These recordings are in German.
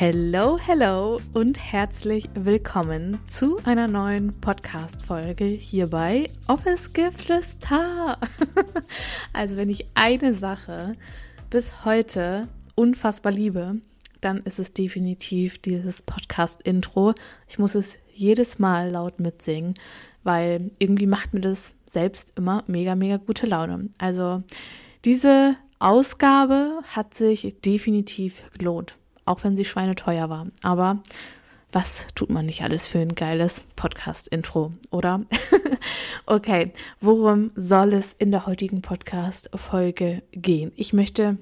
Hello, hello und herzlich willkommen zu einer neuen Podcast-Folge hier bei Office Geflüster. also, wenn ich eine Sache bis heute unfassbar liebe, dann ist es definitiv dieses Podcast-Intro. Ich muss es jedes Mal laut mitsingen, weil irgendwie macht mir das selbst immer mega, mega gute Laune. Also, diese Ausgabe hat sich definitiv gelohnt auch wenn sie schweineteuer war. Aber was tut man nicht alles für ein geiles Podcast-Intro, oder? okay, worum soll es in der heutigen Podcast-Folge gehen? Ich möchte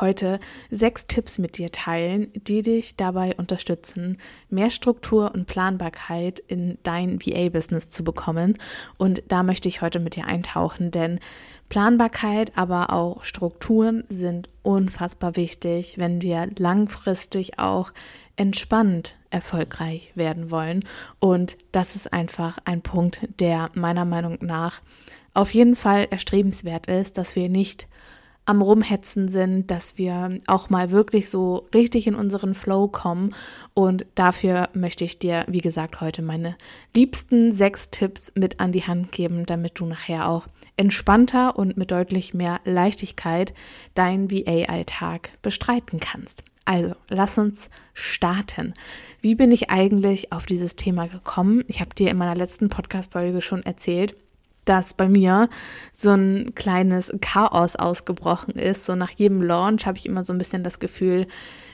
heute sechs Tipps mit dir teilen, die dich dabei unterstützen, mehr Struktur und Planbarkeit in dein VA-Business zu bekommen. Und da möchte ich heute mit dir eintauchen, denn Planbarkeit, aber auch Strukturen sind unfassbar wichtig, wenn wir langfristig auch entspannt erfolgreich werden wollen. Und das ist einfach ein Punkt, der meiner Meinung nach auf jeden Fall erstrebenswert ist, dass wir nicht am Rumhetzen sind, dass wir auch mal wirklich so richtig in unseren Flow kommen. Und dafür möchte ich dir, wie gesagt, heute meine liebsten sechs Tipps mit an die Hand geben, damit du nachher auch entspannter und mit deutlich mehr Leichtigkeit deinen VA-Alltag bestreiten kannst. Also, lass uns starten. Wie bin ich eigentlich auf dieses Thema gekommen? Ich habe dir in meiner letzten Podcast-Folge schon erzählt, dass bei mir so ein kleines Chaos ausgebrochen ist. So nach jedem Launch habe ich immer so ein bisschen das Gefühl,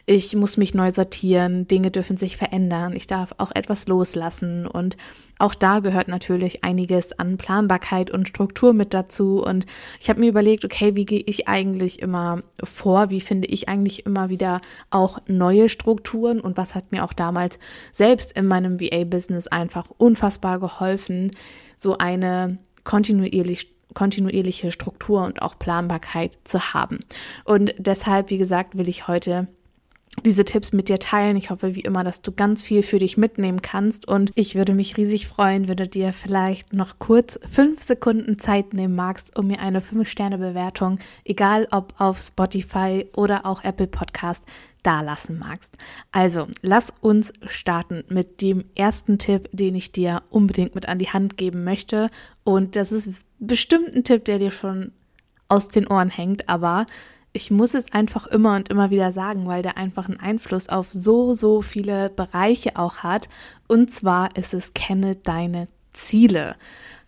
ich muss mich neu sortieren, Dinge dürfen sich verändern, ich darf auch etwas loslassen. Und auch da gehört natürlich einiges an Planbarkeit und Struktur mit dazu. Und ich habe mir überlegt, okay, wie gehe ich eigentlich immer vor, wie finde ich eigentlich immer wieder auch neue Strukturen? Und was hat mir auch damals selbst in meinem VA-Business einfach unfassbar geholfen, so eine kontinuierlich kontinuierliche Struktur und auch Planbarkeit zu haben. Und deshalb, wie gesagt, will ich heute diese Tipps mit dir teilen. Ich hoffe, wie immer, dass du ganz viel für dich mitnehmen kannst. Und ich würde mich riesig freuen, wenn du dir vielleicht noch kurz fünf Sekunden Zeit nehmen magst, um mir eine 5-Sterne-Bewertung, egal ob auf Spotify oder auch Apple Podcast, dalassen magst. Also, lass uns starten mit dem ersten Tipp, den ich dir unbedingt mit an die Hand geben möchte. Und das ist bestimmt ein Tipp, der dir schon aus den Ohren hängt, aber ich muss es einfach immer und immer wieder sagen, weil der einfach einen Einfluss auf so, so viele Bereiche auch hat. Und zwar ist es, kenne deine Ziele.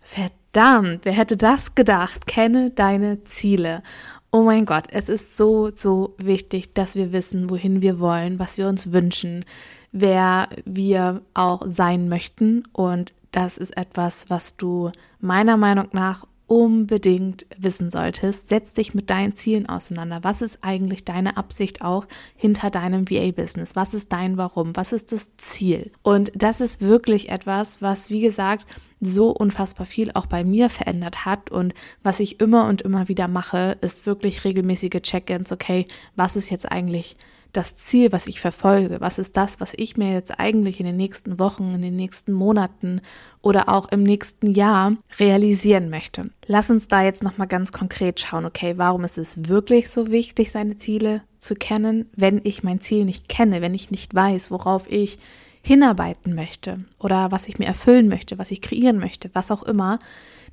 Verdammt, wer hätte das gedacht? Kenne deine Ziele. Oh mein Gott, es ist so, so wichtig, dass wir wissen, wohin wir wollen, was wir uns wünschen, wer wir auch sein möchten. Und das ist etwas, was du meiner Meinung nach unbedingt wissen solltest. Setz dich mit deinen Zielen auseinander. Was ist eigentlich deine Absicht auch hinter deinem VA-Business? Was ist dein Warum? Was ist das Ziel? Und das ist wirklich etwas, was, wie gesagt, so unfassbar viel auch bei mir verändert hat. Und was ich immer und immer wieder mache, ist wirklich regelmäßige Check-ins. Okay, was ist jetzt eigentlich das Ziel, was ich verfolge? Was ist das, was ich mir jetzt eigentlich in den nächsten Wochen, in den nächsten Monaten oder auch im nächsten Jahr realisieren möchte? Lass uns da jetzt nochmal ganz konkret schauen, okay, warum ist es wirklich so wichtig, seine Ziele zu kennen, wenn ich mein Ziel nicht kenne, wenn ich nicht weiß, worauf ich hinarbeiten möchte oder was ich mir erfüllen möchte, was ich kreieren möchte, was auch immer,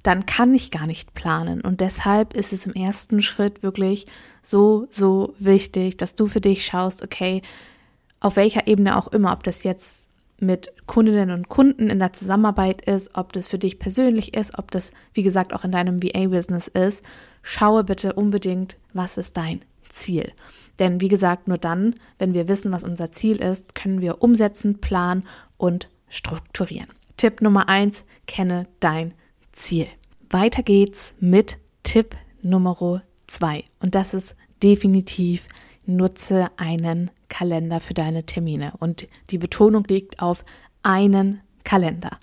dann kann ich gar nicht planen. Und deshalb ist es im ersten Schritt wirklich so, so wichtig, dass du für dich schaust, okay, auf welcher Ebene auch immer, ob das jetzt mit Kundinnen und Kunden in der Zusammenarbeit ist, ob das für dich persönlich ist, ob das, wie gesagt, auch in deinem VA-Business ist, schaue bitte unbedingt, was ist dein Ziel. Denn wie gesagt, nur dann, wenn wir wissen, was unser Ziel ist, können wir umsetzen, planen und strukturieren. Tipp Nummer eins, kenne dein Ziel. Weiter geht's mit Tipp Nummer zwei. Und das ist definitiv, nutze einen Kalender für deine Termine. Und die Betonung liegt auf einen Kalender.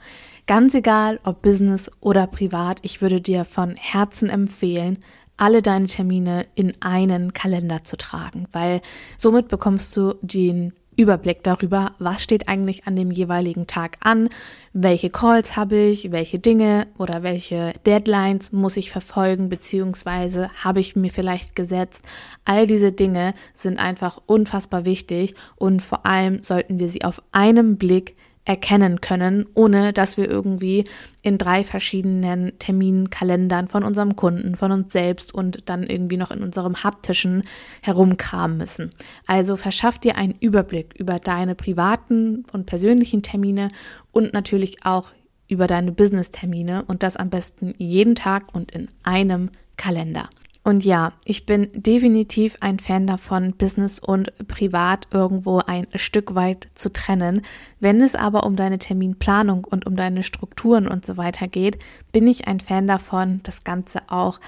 Ganz egal, ob Business oder privat, ich würde dir von Herzen empfehlen, alle deine Termine in einen Kalender zu tragen, weil somit bekommst du den Überblick darüber, was steht eigentlich an dem jeweiligen Tag an, welche Calls habe ich, welche Dinge oder welche Deadlines muss ich verfolgen, beziehungsweise habe ich mir vielleicht gesetzt. All diese Dinge sind einfach unfassbar wichtig und vor allem sollten wir sie auf einem Blick erkennen können, ohne dass wir irgendwie in drei verschiedenen Terminkalendern von unserem Kunden, von uns selbst und dann irgendwie noch in unserem haptischen herumkramen müssen. Also verschaff dir einen Überblick über deine privaten und persönlichen Termine und natürlich auch über deine Business-Termine und das am besten jeden Tag und in einem Kalender. Und ja, ich bin definitiv ein Fan davon, Business und Privat irgendwo ein Stück weit zu trennen. Wenn es aber um deine Terminplanung und um deine Strukturen und so weiter geht, bin ich ein Fan davon, das Ganze auch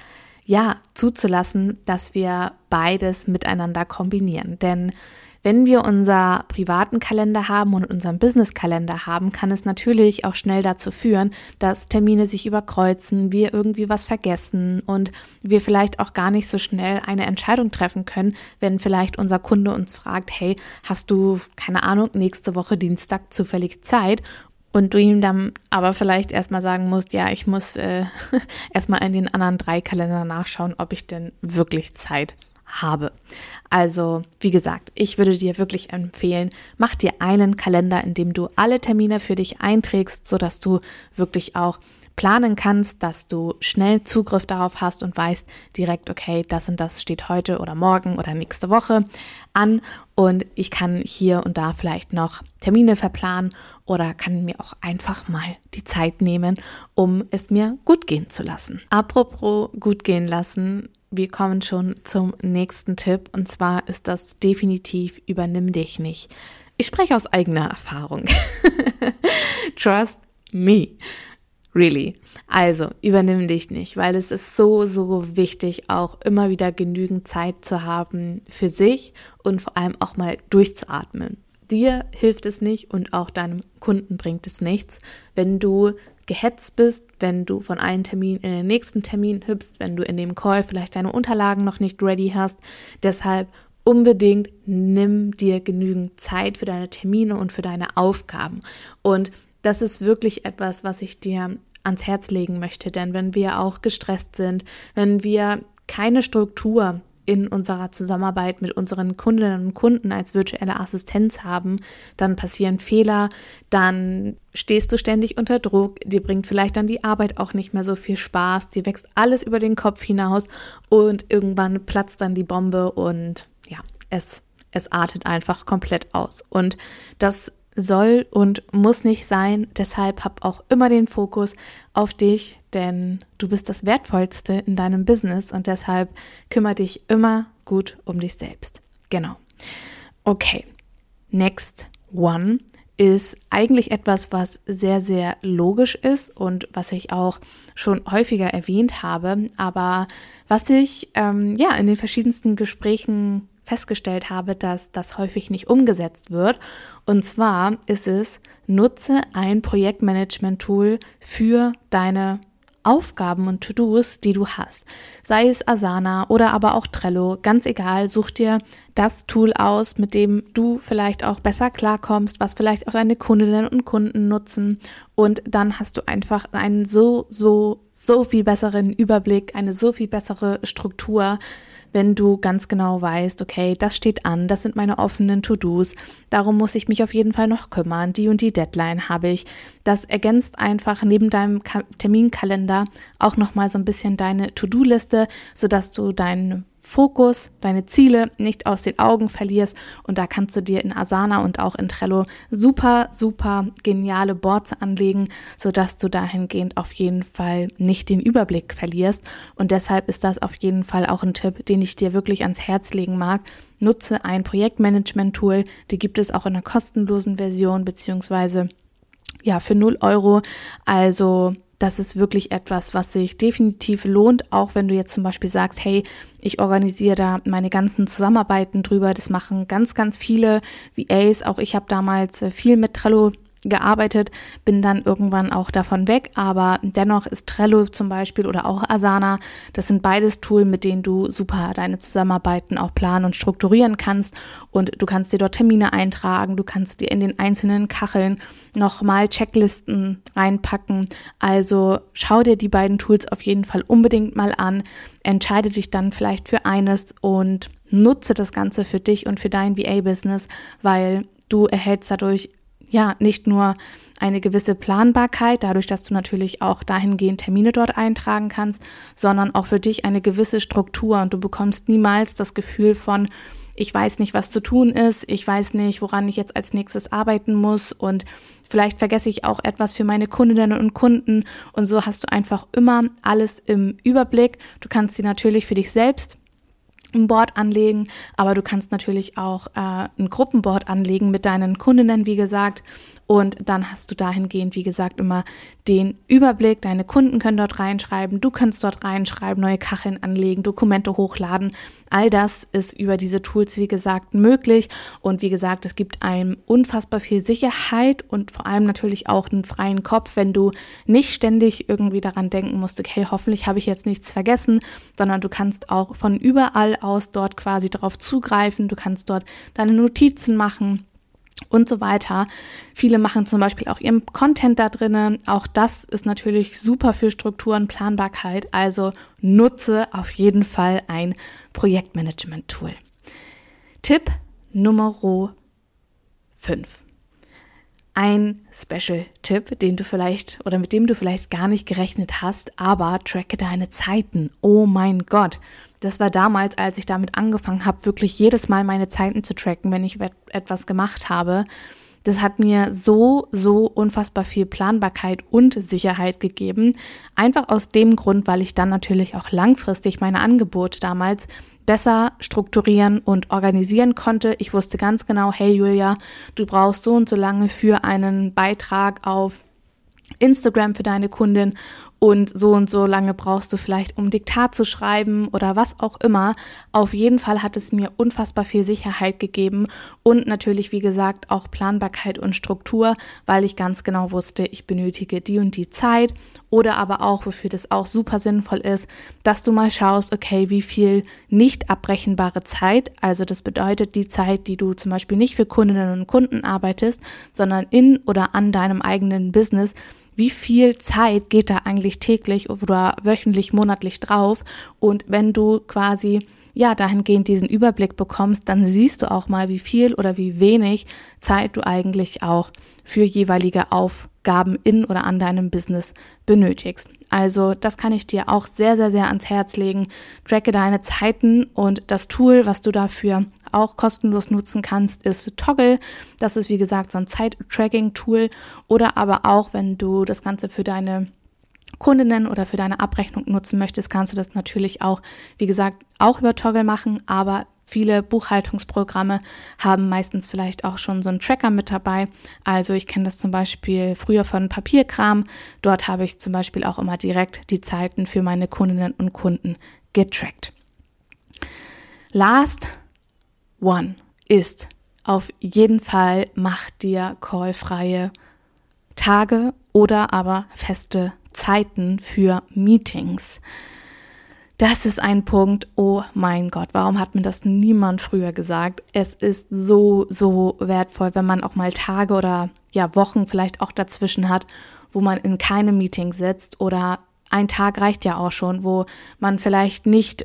ja zuzulassen, dass wir beides miteinander kombinieren. Denn wenn wir unser privaten Kalender haben und unseren Business-Kalender haben, kann es natürlich auch schnell dazu führen, dass Termine sich überkreuzen, wir irgendwie was vergessen und wir vielleicht auch gar nicht so schnell eine Entscheidung treffen können, wenn vielleicht unser Kunde uns fragt, hey, hast du, keine Ahnung, nächste Woche Dienstag zufällig Zeit? Und du ihm dann aber vielleicht erstmal sagen musst, ja, ich muss äh, erstmal in den anderen drei Kalendern nachschauen, ob ich denn wirklich Zeit habe. Also, wie gesagt, ich würde dir wirklich empfehlen, mach dir einen Kalender, in dem du alle Termine für dich einträgst, sodass du wirklich auch planen kannst, dass du schnell Zugriff darauf hast und weißt direkt, okay, das und das steht heute oder morgen oder nächste Woche an und ich kann hier und da vielleicht noch Termine verplanen oder kann mir auch einfach mal die Zeit nehmen, um es mir gut gehen zu lassen. Apropos gut gehen lassen, wir kommen schon zum nächsten Tipp und zwar ist das definitiv übernimm dich nicht. Ich spreche aus eigener Erfahrung. Trust me. Really. Also, übernimm dich nicht, weil es ist so, so wichtig, auch immer wieder genügend Zeit zu haben für sich und vor allem auch mal durchzuatmen. Dir hilft es nicht und auch deinem Kunden bringt es nichts, wenn du gehetzt bist, wenn du von einem Termin in den nächsten Termin hüpfst, wenn du in dem Call vielleicht deine Unterlagen noch nicht ready hast. Deshalb unbedingt nimm dir genügend Zeit für deine Termine und für deine Aufgaben. Und das ist wirklich etwas, was ich dir ans Herz legen möchte, denn wenn wir auch gestresst sind, wenn wir keine Struktur in unserer Zusammenarbeit mit unseren Kundinnen und Kunden als virtuelle Assistenz haben, dann passieren Fehler, dann stehst du ständig unter Druck, dir bringt vielleicht dann die Arbeit auch nicht mehr so viel Spaß, dir wächst alles über den Kopf hinaus und irgendwann platzt dann die Bombe und ja, es, es artet einfach komplett aus. Und das soll und muss nicht sein. Deshalb hab auch immer den Fokus auf dich, denn du bist das Wertvollste in deinem Business und deshalb kümmere dich immer gut um dich selbst. Genau. Okay. Next one ist eigentlich etwas, was sehr, sehr logisch ist und was ich auch schon häufiger erwähnt habe, aber was ich ähm, ja in den verschiedensten Gesprächen festgestellt habe, dass das häufig nicht umgesetzt wird. Und zwar ist es, nutze ein Projektmanagement-Tool für deine Aufgaben und To-Dos, die du hast. Sei es Asana oder aber auch Trello, ganz egal, such dir das Tool aus, mit dem du vielleicht auch besser klarkommst, was vielleicht auch deine Kundinnen und Kunden nutzen. Und dann hast du einfach einen so, so, so viel besseren Überblick, eine so viel bessere Struktur, wenn du ganz genau weißt, okay, das steht an, das sind meine offenen To-Dos, darum muss ich mich auf jeden Fall noch kümmern, die und die Deadline habe ich. Das ergänzt einfach neben deinem Terminkalender auch nochmal so ein bisschen deine To-Do-Liste, sodass du deinen Fokus, deine Ziele nicht aus den Augen verlierst. Und da kannst du dir in Asana und auch in Trello super, super geniale Boards anlegen, sodass du dahingehend auf jeden Fall nicht den Überblick verlierst. Und deshalb ist das auf jeden Fall auch ein Tipp, den ich dir wirklich ans Herz legen mag. Nutze ein Projektmanagement-Tool. Die gibt es auch in einer kostenlosen Version, beziehungsweise ja, für 0 Euro. Also das ist wirklich etwas, was sich definitiv lohnt, auch wenn du jetzt zum Beispiel sagst, hey, ich organisiere da meine ganzen Zusammenarbeiten drüber. Das machen ganz, ganz viele VAs. Auch ich habe damals äh, viel mit Trello gearbeitet, bin dann irgendwann auch davon weg, aber dennoch ist Trello zum Beispiel oder auch Asana, das sind beides Tools, mit denen du super deine Zusammenarbeiten auch planen und strukturieren kannst. Und du kannst dir dort Termine eintragen, du kannst dir in den einzelnen Kacheln nochmal Checklisten reinpacken. Also schau dir die beiden Tools auf jeden Fall unbedingt mal an, entscheide dich dann vielleicht für eines und nutze das Ganze für dich und für dein VA-Business, weil du erhältst dadurch ja nicht nur eine gewisse Planbarkeit, dadurch, dass du natürlich auch dahingehend Termine dort eintragen kannst, sondern auch für dich eine gewisse Struktur. Und du bekommst niemals das Gefühl von, ich weiß nicht, was zu tun ist, ich weiß nicht, woran ich jetzt als nächstes arbeiten muss. Und vielleicht vergesse ich auch etwas für meine Kundinnen und Kunden. Und so hast du einfach immer alles im Überblick. Du kannst sie natürlich für dich selbst ein Board anlegen, aber du kannst natürlich auch äh, ein Gruppenboard anlegen mit deinen Kundinnen, wie gesagt. Und dann hast du dahingehend, wie gesagt, immer den Überblick. Deine Kunden können dort reinschreiben, du kannst dort reinschreiben, neue Kacheln anlegen, Dokumente hochladen. All das ist über diese Tools, wie gesagt, möglich. Und wie gesagt, es gibt einem unfassbar viel Sicherheit und vor allem natürlich auch einen freien Kopf, wenn du nicht ständig irgendwie daran denken musst, okay, hoffentlich habe ich jetzt nichts vergessen, sondern du kannst auch von überall aus dort quasi darauf zugreifen. Du kannst dort deine Notizen machen und so weiter. Viele machen zum Beispiel auch ihren Content da drinnen. Auch das ist natürlich super für Strukturen, Planbarkeit. Also nutze auf jeden Fall ein Projektmanagement-Tool. Tipp Nummer 5 ein Special-Tipp, den du vielleicht oder mit dem du vielleicht gar nicht gerechnet hast, aber tracke deine Zeiten. Oh mein Gott. Das war damals, als ich damit angefangen habe, wirklich jedes Mal meine Zeiten zu tracken, wenn ich etwas gemacht habe. Das hat mir so, so unfassbar viel Planbarkeit und Sicherheit gegeben. Einfach aus dem Grund, weil ich dann natürlich auch langfristig meine Angebote damals besser strukturieren und organisieren konnte. Ich wusste ganz genau, hey Julia, du brauchst so und so lange für einen Beitrag auf Instagram für deine Kundin und so und so lange brauchst du vielleicht, um Diktat zu schreiben oder was auch immer. Auf jeden Fall hat es mir unfassbar viel Sicherheit gegeben und natürlich, wie gesagt, auch Planbarkeit und Struktur, weil ich ganz genau wusste, ich benötige die und die Zeit oder aber auch, wofür das auch super sinnvoll ist, dass du mal schaust, okay, wie viel nicht abbrechenbare Zeit, also das bedeutet die Zeit, die du zum Beispiel nicht für Kundinnen und Kunden arbeitest, sondern in oder an deinem eigenen Business, wie viel Zeit geht da eigentlich täglich oder wöchentlich, monatlich drauf. Und wenn du quasi ja dahingehend diesen Überblick bekommst, dann siehst du auch mal, wie viel oder wie wenig Zeit du eigentlich auch für jeweilige Aufgaben in oder an deinem Business benötigst. Also das kann ich dir auch sehr, sehr, sehr ans Herz legen. Tracke deine Zeiten und das Tool, was du dafür auch kostenlos nutzen kannst, ist Toggle. Das ist wie gesagt so ein Zeit-Tracking-Tool oder aber auch, wenn du das Ganze für deine Kundinnen oder für deine Abrechnung nutzen möchtest, kannst du das natürlich auch, wie gesagt, auch über Toggle machen, aber viele Buchhaltungsprogramme haben meistens vielleicht auch schon so einen Tracker mit dabei. Also ich kenne das zum Beispiel früher von Papierkram. Dort habe ich zum Beispiel auch immer direkt die Zeiten für meine Kundinnen und Kunden getrackt. Last one ist auf jeden Fall, mach dir callfreie Tage oder aber feste Zeiten für Meetings. Das ist ein Punkt, oh mein Gott, warum hat mir das niemand früher gesagt? Es ist so, so wertvoll, wenn man auch mal Tage oder ja, Wochen vielleicht auch dazwischen hat, wo man in keinem Meeting sitzt oder ein Tag reicht ja auch schon, wo man vielleicht nicht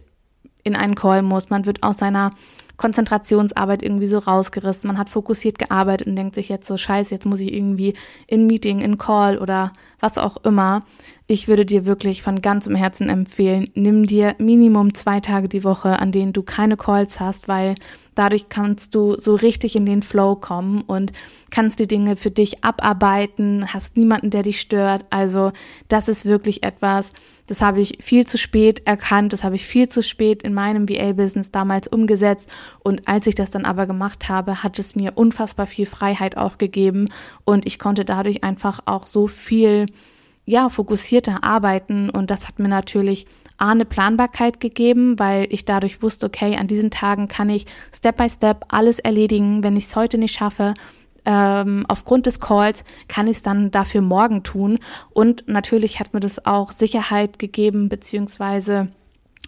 in einen Call muss, man wird aus seiner Konzentrationsarbeit irgendwie so rausgerissen. Man hat fokussiert gearbeitet und denkt sich jetzt so, scheiße, jetzt muss ich irgendwie in Meeting, in Call oder was auch immer. Ich würde dir wirklich von ganzem Herzen empfehlen, nimm dir Minimum zwei Tage die Woche, an denen du keine Calls hast, weil dadurch kannst du so richtig in den Flow kommen und kannst die Dinge für dich abarbeiten, hast niemanden, der dich stört. Also das ist wirklich etwas, das habe ich viel zu spät erkannt, das habe ich viel zu spät in meinem VA-Business damals umgesetzt und als ich das dann aber gemacht habe, hat es mir unfassbar viel Freiheit auch gegeben und ich konnte dadurch einfach auch so viel ja, fokussierter arbeiten und das hat mir natürlich A, eine Planbarkeit gegeben, weil ich dadurch wusste, okay, an diesen Tagen kann ich Step by Step alles erledigen. Wenn ich es heute nicht schaffe, ähm, aufgrund des Calls kann ich es dann dafür morgen tun. Und natürlich hat mir das auch Sicherheit gegeben, beziehungsweise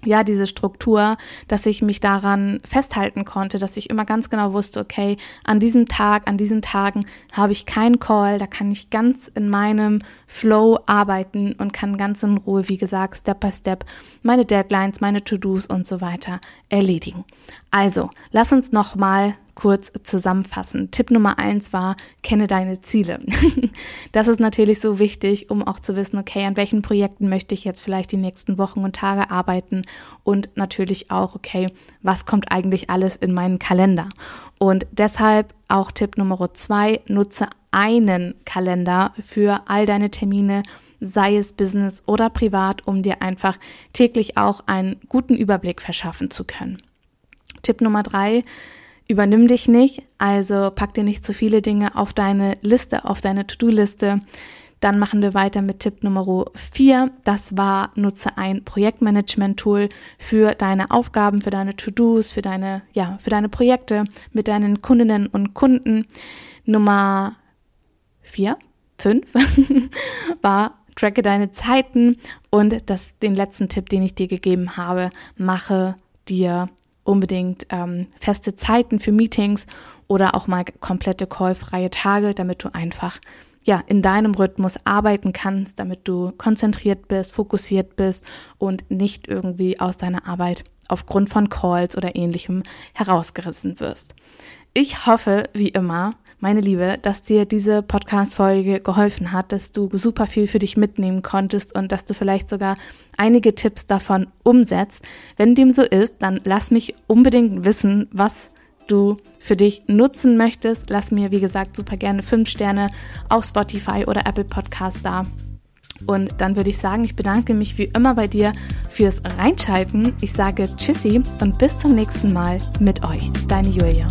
ja, diese Struktur, dass ich mich daran festhalten konnte, dass ich immer ganz genau wusste, okay, an diesem Tag, an diesen Tagen habe ich keinen Call, da kann ich ganz in meinem Flow arbeiten und kann ganz in Ruhe, wie gesagt, Step by Step meine Deadlines, meine To-Dos und so weiter erledigen. Also, lass uns nochmal kurz zusammenfassen. Tipp Nummer eins war, kenne deine Ziele. das ist natürlich so wichtig, um auch zu wissen, okay, an welchen Projekten möchte ich jetzt vielleicht die nächsten Wochen und Tage arbeiten und natürlich auch, okay, was kommt eigentlich alles in meinen Kalender? Und deshalb auch Tipp Nummer zwei, nutze einen Kalender für all deine Termine, sei es Business oder privat, um dir einfach täglich auch einen guten Überblick verschaffen zu können. Tipp Nummer drei, Übernimm dich nicht, also pack dir nicht zu viele Dinge auf deine Liste, auf deine To-Do-Liste. Dann machen wir weiter mit Tipp Nummer 4. Das war, nutze ein Projektmanagement-Tool für deine Aufgaben, für deine To-Dos, für deine, ja, für deine Projekte mit deinen Kundinnen und Kunden. Nummer 4, 5 war, tracke deine Zeiten und das, den letzten Tipp, den ich dir gegeben habe, mache dir unbedingt ähm, feste Zeiten für Meetings oder auch mal komplette callfreie Tage, damit du einfach ja in deinem Rhythmus arbeiten kannst, damit du konzentriert bist, fokussiert bist und nicht irgendwie aus deiner Arbeit aufgrund von Calls oder ähnlichem herausgerissen wirst. Ich hoffe, wie immer, meine Liebe, dass dir diese Podcast-Folge geholfen hat, dass du super viel für dich mitnehmen konntest und dass du vielleicht sogar einige Tipps davon umsetzt. Wenn dem so ist, dann lass mich unbedingt wissen, was du für dich nutzen möchtest. Lass mir, wie gesagt, super gerne fünf Sterne auf Spotify oder Apple Podcast da. Und dann würde ich sagen, ich bedanke mich wie immer bei dir fürs Reinschalten. Ich sage Tschüssi und bis zum nächsten Mal mit euch. Deine Julia.